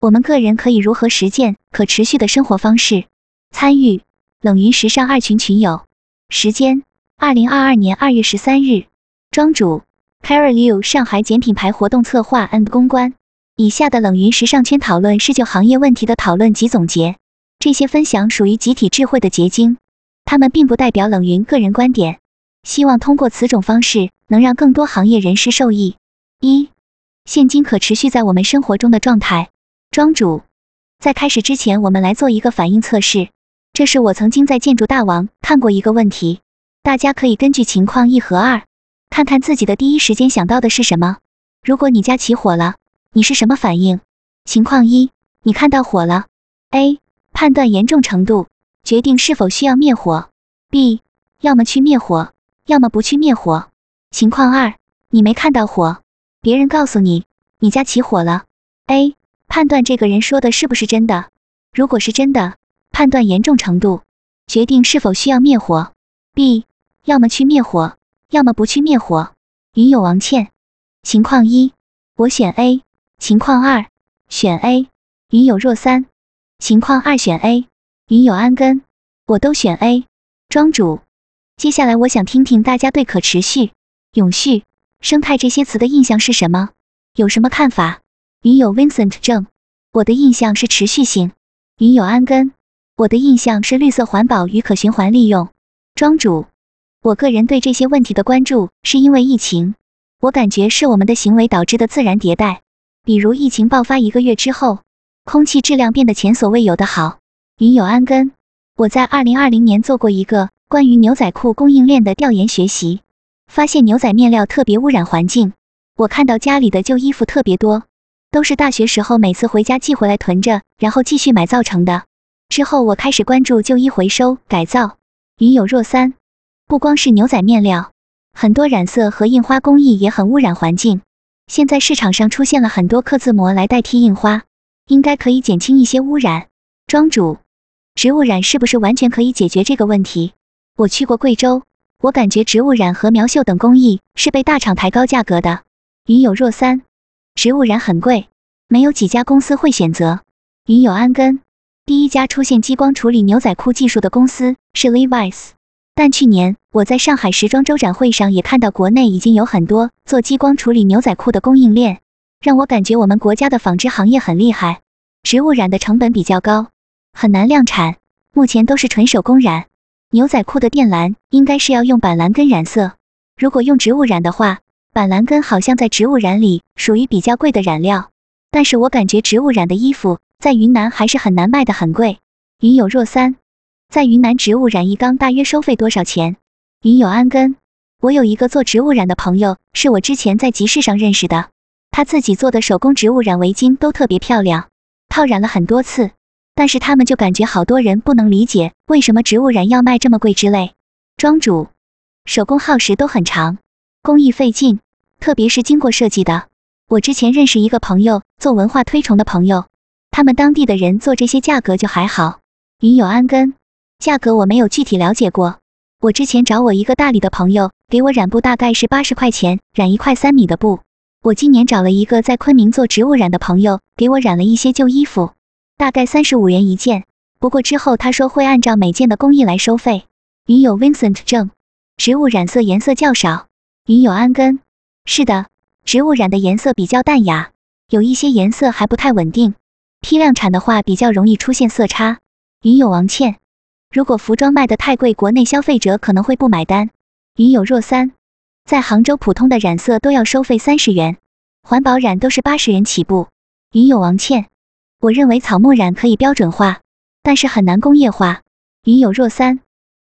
我们个人可以如何实践可持续的生活方式？参与冷云时尚二群群友，时间二零二二年二月十三日，庄主 Carol Liu 上海简品牌活动策划 and 公关。以下的冷云时尚圈讨论是就行业问题的讨论及总结，这些分享属于集体智慧的结晶，他们并不代表冷云个人观点。希望通过此种方式，能让更多行业人士受益。一、现金可持续在我们生活中的状态。庄主，在开始之前，我们来做一个反应测试。这是我曾经在建筑大王看过一个问题，大家可以根据情况一和二，看看自己的第一时间想到的是什么。如果你家起火了，你是什么反应？情况一，你看到火了，A 判断严重程度，决定是否需要灭火；B 要么去灭火，要么不去灭火。情况二，你没看到火，别人告诉你你家起火了，A 判断这个人说的是不是真的，如果是真的，判断严重程度，决定是否需要灭火；B 要么去灭火，要么不去灭火。云友王倩，情况一，我选 A。情况二，选 A。云友若三，情况二选 A。云友安根，我都选 A。庄主，接下来我想听听大家对可持续、永续、生态这些词的印象是什么？有什么看法？云有 Vincent 症，我的印象是持续性。云有安根，我的印象是绿色环保与可循环利用。庄主，我个人对这些问题的关注是因为疫情，我感觉是我们的行为导致的自然迭代。比如疫情爆发一个月之后，空气质量变得前所未有的好。云有安根，我在二零二零年做过一个关于牛仔裤供应链的调研学习，发现牛仔面料特别污染环境。我看到家里的旧衣服特别多，都是大学时候每次回家寄回来囤着，然后继续买造成的。之后我开始关注旧衣回收改造。云有若三，不光是牛仔面料，很多染色和印花工艺也很污染环境。现在市场上出现了很多刻字膜来代替印花，应该可以减轻一些污染。庄主，植物染是不是完全可以解决这个问题？我去过贵州，我感觉植物染和苗绣等工艺是被大厂抬高价格的。云有若三，植物染很贵，没有几家公司会选择。云友安根，第一家出现激光处理牛仔裤技术的公司是 Levi's。但去年我在上海时装周展会上也看到，国内已经有很多做激光处理牛仔裤的供应链，让我感觉我们国家的纺织行业很厉害。植物染的成本比较高，很难量产，目前都是纯手工染。牛仔裤的电缆应该是要用板蓝根染色，如果用植物染的话，板蓝根好像在植物染里属于比较贵的染料，但是我感觉植物染的衣服在云南还是很难卖的，很贵。云有若三。在云南植物染一缸大约收费多少钱？云有安根，我有一个做植物染的朋友，是我之前在集市上认识的，他自己做的手工植物染围巾都特别漂亮，套染了很多次，但是他们就感觉好多人不能理解为什么植物染要卖这么贵之类。庄主，手工耗时都很长，工艺费劲，特别是经过设计的。我之前认识一个朋友做文化推崇的朋友，他们当地的人做这些价格就还好。云有安根。价格我没有具体了解过。我之前找我一个大理的朋友给我染布，大概是八十块钱染一块三米的布。我今年找了一个在昆明做植物染的朋友给我染了一些旧衣服，大概三十五元一件。不过之后他说会按照每件的工艺来收费。云有 Vincent 正，植物染色颜色较少。云友安根，是的，植物染的颜色比较淡雅，有一些颜色还不太稳定，批量产的话比较容易出现色差。云友王倩。如果服装卖的太贵，国内消费者可能会不买单。云有若三，在杭州普通的染色都要收费三十元，环保染都是八十元起步。云有王倩，我认为草木染可以标准化，但是很难工业化。云有若三，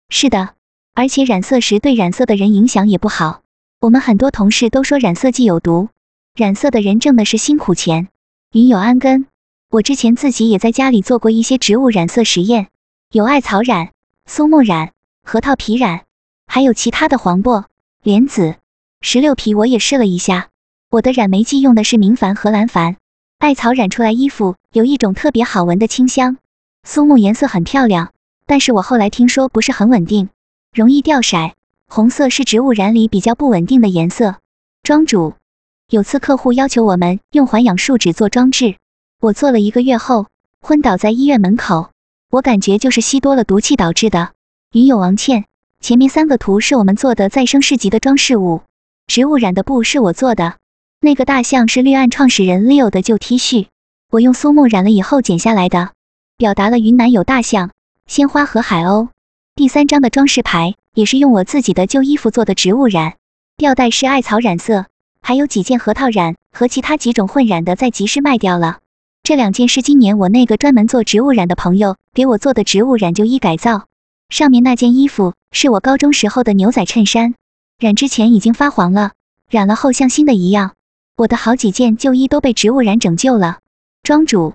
是的，而且染色时对染色的人影响也不好。我们很多同事都说染色剂有毒，染色的人挣的是辛苦钱。云有安根，我之前自己也在家里做过一些植物染色实验。有艾草染、松木染、核桃皮染，还有其他的黄柏、莲子、石榴皮，我也试了一下。我的染媒剂用的是明矾和蓝矾。艾草染出来衣服有一种特别好闻的清香，松木颜色很漂亮，但是我后来听说不是很稳定，容易掉色。红色是植物染里比较不稳定的颜色。庄主，有次客户要求我们用环氧树脂做装置，我做了一个月后，昏倒在医院门口。我感觉就是吸多了毒气导致的。云有王倩，前面三个图是我们做的再生市集的装饰物，植物染的布是我做的，那个大象是绿岸创始人 Leo 的旧 T 恤，我用苏木染了以后剪下来的，表达了云南有大象、鲜花和海鸥。第三张的装饰牌也是用我自己的旧衣服做的植物染，吊带是艾草染色，还有几件核桃染和其他几种混染的在集市卖掉了。这两件是今年我那个专门做植物染的朋友给我做的植物染旧衣改造。上面那件衣服是我高中时候的牛仔衬衫，染之前已经发黄了，染了后像新的一样。我的好几件旧衣都被植物染拯救了。庄主，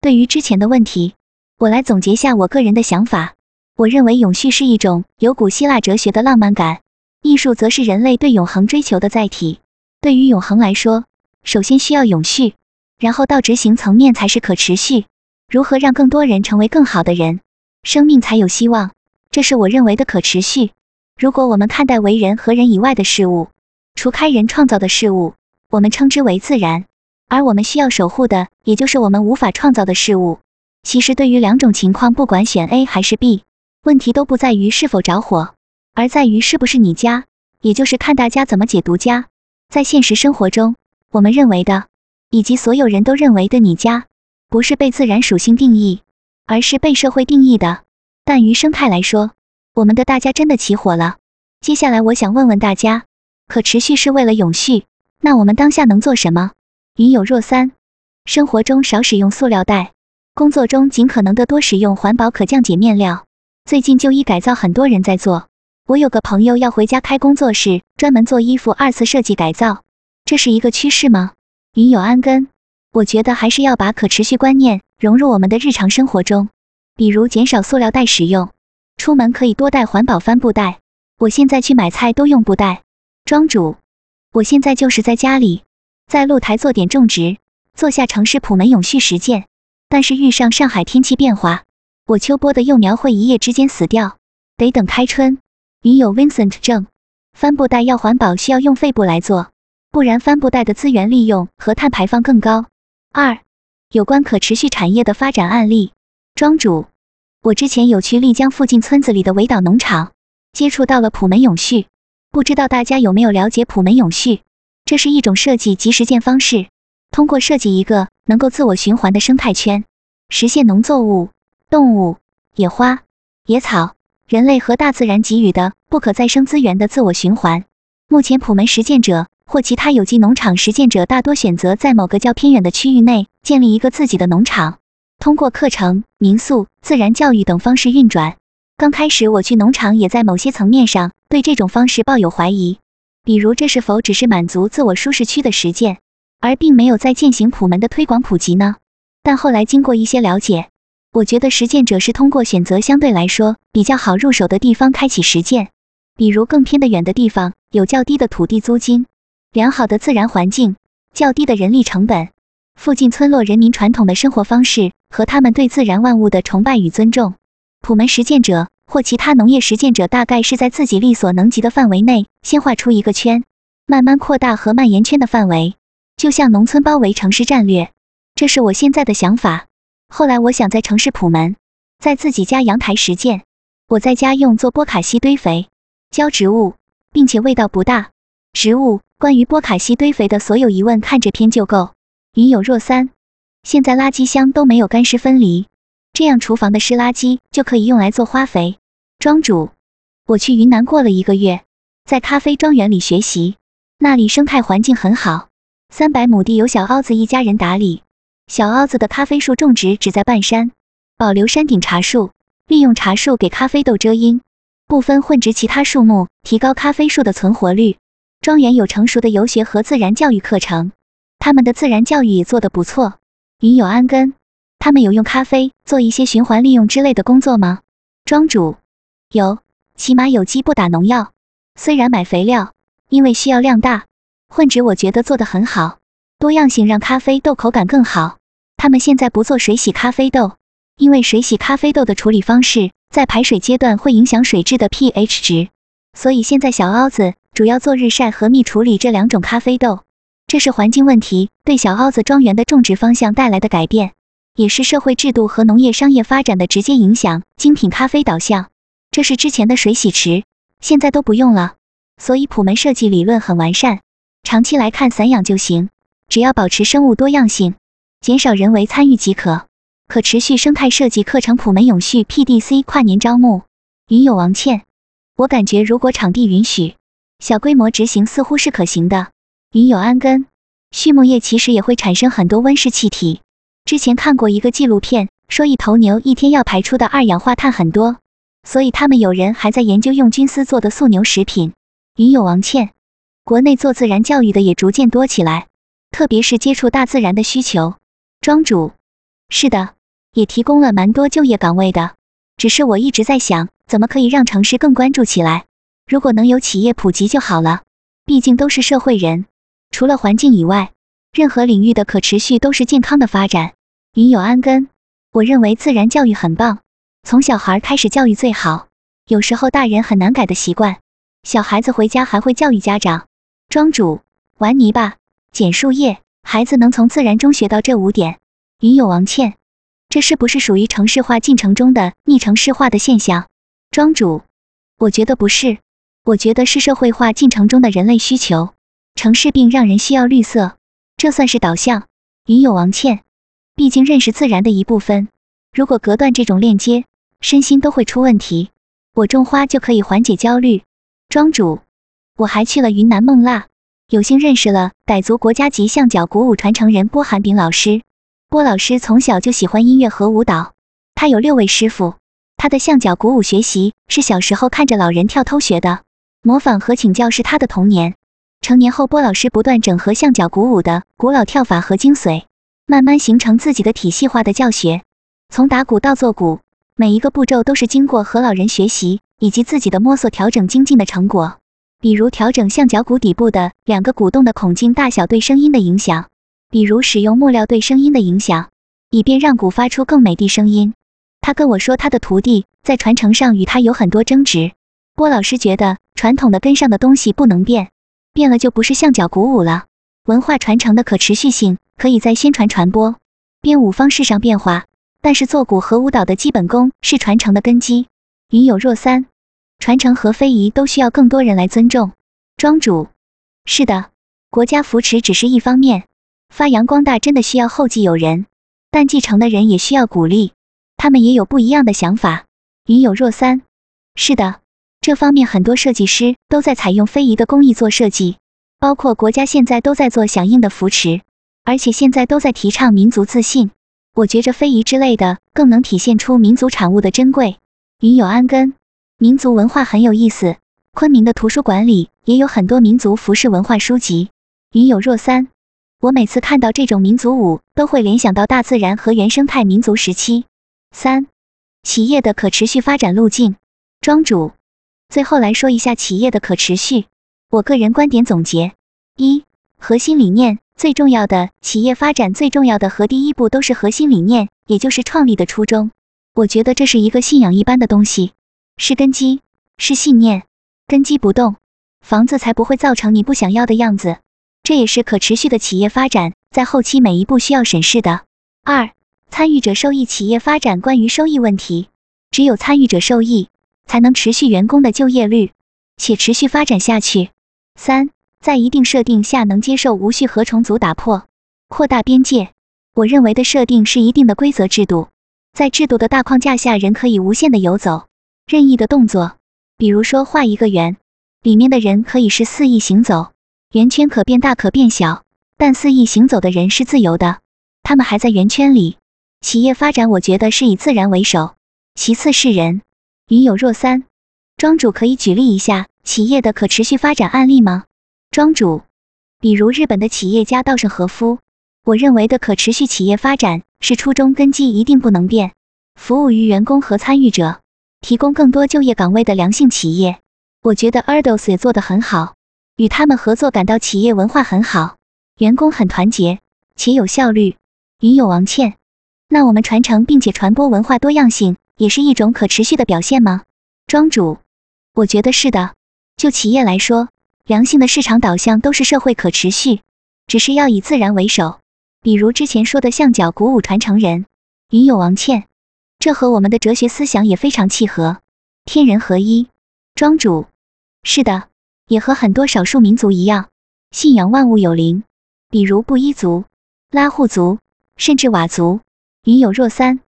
对于之前的问题，我来总结下我个人的想法。我认为永续是一种有古希腊哲学的浪漫感，艺术则是人类对永恒追求的载体。对于永恒来说，首先需要永续。然后到执行层面才是可持续，如何让更多人成为更好的人，生命才有希望，这是我认为的可持续。如果我们看待为人和人以外的事物，除开人创造的事物，我们称之为自然，而我们需要守护的，也就是我们无法创造的事物。其实对于两种情况，不管选 A 还是 B，问题都不在于是否着火，而在于是不是你家，也就是看大家怎么解读家。在现实生活中，我们认为的。以及所有人都认为的你家，不是被自然属性定义，而是被社会定义的。但于生态来说，我们的大家真的起火了。接下来我想问问大家，可持续是为了永续，那我们当下能做什么？云有若三，生活中少使用塑料袋，工作中尽可能的多使用环保可降解面料。最近旧衣改造很多人在做，我有个朋友要回家开工作室，专门做衣服二次设计改造，这是一个趋势吗？云有安根，我觉得还是要把可持续观念融入我们的日常生活中，比如减少塑料袋使用，出门可以多带环保帆布袋。我现在去买菜都用布袋。庄主，我现在就是在家里，在露台做点种植，做下城市普门永续实践。但是遇上上海天气变化，我秋播的幼苗会一夜之间死掉，得等开春。云有 Vincent 正，帆布袋要环保，需要用废布来做。不然帆布袋的资源利用和碳排放更高。二，有关可持续产业的发展案例。庄主，我之前有去丽江附近村子里的围岛农场，接触到了普门永续。不知道大家有没有了解普门永续？这是一种设计及实践方式，通过设计一个能够自我循环的生态圈，实现农作物、动物、野花、野草、人类和大自然给予的不可再生资源的自我循环。目前普门实践者。或其他有机农场实践者大多选择在某个较偏远的区域内建立一个自己的农场，通过课程、民宿、自然教育等方式运转。刚开始我去农场，也在某些层面上对这种方式抱有怀疑，比如这是否只是满足自我舒适区的实践，而并没有在践行普门的推广普及呢？但后来经过一些了解，我觉得实践者是通过选择相对来说比较好入手的地方开启实践，比如更偏的远的地方有较低的土地租金。良好的自然环境，较低的人力成本，附近村落人民传统的生活方式和他们对自然万物的崇拜与尊重。普门实践者或其他农业实践者，大概是在自己力所能及的范围内，先画出一个圈，慢慢扩大和蔓延圈的范围，就像农村包围城市战略。这是我现在的想法。后来我想在城市普门，在自己家阳台实践。我在家用做波卡西堆肥浇植物，并且味道不大。植物。关于波卡西堆肥的所有疑问，看这篇就够。云有若三，现在垃圾箱都没有干湿分离，这样厨房的湿垃圾就可以用来做花肥。庄主，我去云南过了一个月，在咖啡庄园里学习，那里生态环境很好，三百亩地由小凹子一家人打理。小凹子的咖啡树种植只在半山，保留山顶茶树，利用茶树给咖啡豆遮阴，部分混植其他树木，提高咖啡树的存活率。庄园有成熟的游学和自然教育课程，他们的自然教育也做得不错。云有安根，他们有用咖啡做一些循环利用之类的工作吗？庄主有，起码有机不打农药，虽然买肥料，因为需要量大，混植我觉得做得很好，多样性让咖啡豆口感更好。他们现在不做水洗咖啡豆，因为水洗咖啡豆的处理方式在排水阶段会影响水质的 pH 值，所以现在小凹子。主要做日晒和蜜处理这两种咖啡豆。这是环境问题对小凹子庄园的种植方向带来的改变，也是社会制度和农业商业发展的直接影响。精品咖啡导向，这是之前的水洗池，现在都不用了，所以普门设计理论很完善。长期来看散养就行，只要保持生物多样性，减少人为参与即可。可持续生态设计课程普门永续 PDC 跨年招募。云友王倩，我感觉如果场地允许，小规模执行似乎是可行的。云友安根，畜牧业其实也会产生很多温室气体。之前看过一个纪录片，说一头牛一天要排出的二氧化碳很多，所以他们有人还在研究用菌丝做的素牛食品。云友王倩，国内做自然教育的也逐渐多起来，特别是接触大自然的需求。庄主，是的。也提供了蛮多就业岗位的，只是我一直在想，怎么可以让城市更关注起来？如果能有企业普及就好了，毕竟都是社会人，除了环境以外，任何领域的可持续都是健康的发展。云有安根，我认为自然教育很棒，从小孩开始教育最好。有时候大人很难改的习惯，小孩子回家还会教育家长。庄主，玩泥巴、捡树叶，孩子能从自然中学到这五点。云有王倩。这是不是属于城市化进程中的逆城市化的现象？庄主，我觉得不是，我觉得是社会化进程中的人类需求。城市病让人需要绿色，这算是导向。云有王倩，毕竟认识自然的一部分，如果隔断这种链接，身心都会出问题。我种花就可以缓解焦虑。庄主，我还去了云南孟腊，有幸认识了傣族国家级象脚鼓舞传承人波寒炳老师。郭老师从小就喜欢音乐和舞蹈，他有六位师傅。他的象脚鼓舞学习是小时候看着老人跳偷学的，模仿和请教是他的童年。成年后，波老师不断整合象脚鼓舞的古老跳法和精髓，慢慢形成自己的体系化的教学。从打鼓到做鼓，每一个步骤都是经过和老人学习以及自己的摸索调整精进的成果。比如调整象脚鼓底部的两个鼓洞的孔径大小对声音的影响。比如使用木料对声音的影响，以便让鼓发出更美的声音。他跟我说，他的徒弟在传承上与他有很多争执。郭老师觉得传统的根上的东西不能变，变了就不是象脚鼓舞了。文化传承的可持续性可以在宣传传播、编舞方式上变化，但是做鼓和舞蹈的基本功是传承的根基。云有若三，传承和非遗都需要更多人来尊重。庄主，是的，国家扶持只是一方面。发扬光大真的需要后继有人，但继承的人也需要鼓励，他们也有不一样的想法。云有若三，是的，这方面很多设计师都在采用非遗的工艺做设计，包括国家现在都在做响应的扶持，而且现在都在提倡民族自信。我觉着非遗之类的更能体现出民族产物的珍贵。云有安根，民族文化很有意思，昆明的图书馆里也有很多民族服饰文化书籍。云有若三。我每次看到这种民族舞，都会联想到大自然和原生态民族时期。三、企业的可持续发展路径。庄主，最后来说一下企业的可持续。我个人观点总结：一、核心理念最重要的企业发展最重要的和第一步都是核心理念，也就是创立的初衷。我觉得这是一个信仰一般的东西，是根基，是信念。根基不动，房子才不会造成你不想要的样子。这也是可持续的企业发展在后期每一步需要审视的。二、参与者受益企业发展关于收益问题，只有参与者受益，才能持续员工的就业率，且持续发展下去。三、在一定设定下能接受无序和重组打破，扩大边界。我认为的设定是一定的规则制度，在制度的大框架下，人可以无限的游走，任意的动作。比如说画一个圆，里面的人可以是肆意行走。圆圈可变大可变小，但肆意行走的人是自由的，他们还在圆圈里。企业发展，我觉得是以自然为首，其次是人。云有若三，庄主可以举例一下企业的可持续发展案例吗？庄主，比如日本的企业家稻盛和夫，我认为的可持续企业发展是初衷根基一定不能变，服务于员工和参与者，提供更多就业岗位的良性企业。我觉得 Erdos 也做得很好。与他们合作，感到企业文化很好，员工很团结且有效率。云有王倩，那我们传承并且传播文化多样性，也是一种可持续的表现吗？庄主，我觉得是的。就企业来说，良性的市场导向都是社会可持续。只是要以自然为首。比如之前说的象脚鼓舞传承人云友王倩，这和我们的哲学思想也非常契合。天人合一，庄主，是的，也和很多少数民族一样，信仰万物有灵。比如布依族、拉祜族，甚至佤族。云有若三，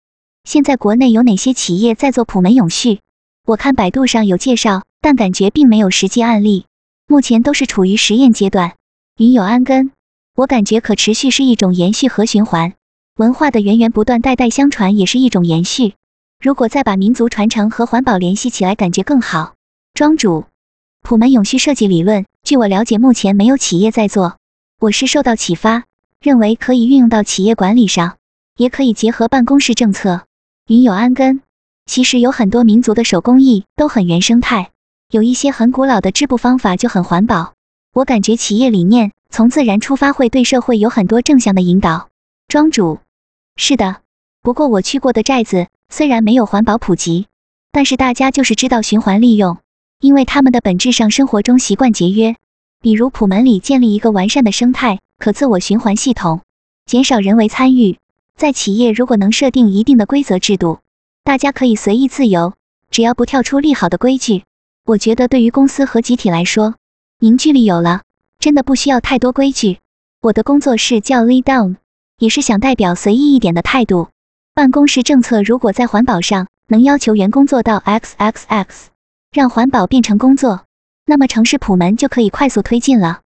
现在国内有哪些企业在做普门永续？我看百度上有介绍，但感觉并没有实际案例，目前都是处于实验阶段。云有安根，我感觉可持续是一种延续和循环，文化的源源不断、代代相传也是一种延续。如果再把民族传承和环保联系起来，感觉更好。庄主，普门永续设计理论，据我了解，目前没有企业在做。我是受到启发，认为可以运用到企业管理上，也可以结合办公室政策。云有安根。其实有很多民族的手工艺都很原生态，有一些很古老的织布方法就很环保。我感觉企业理念从自然出发，会对社会有很多正向的引导。庄主，是的。不过我去过的寨子虽然没有环保普及，但是大家就是知道循环利用，因为他们的本质上生活中习惯节约。比如普门里建立一个完善的生态可自我循环系统，减少人为参与。在企业如果能设定一定的规则制度。大家可以随意自由，只要不跳出利好的规矩。我觉得对于公司和集体来说，凝聚力有了，真的不需要太多规矩。我的工作室叫 Lead Down，也是想代表随意一点的态度。办公室政策如果在环保上能要求员工做到 XXX，让环保变成工作，那么城市普门就可以快速推进了。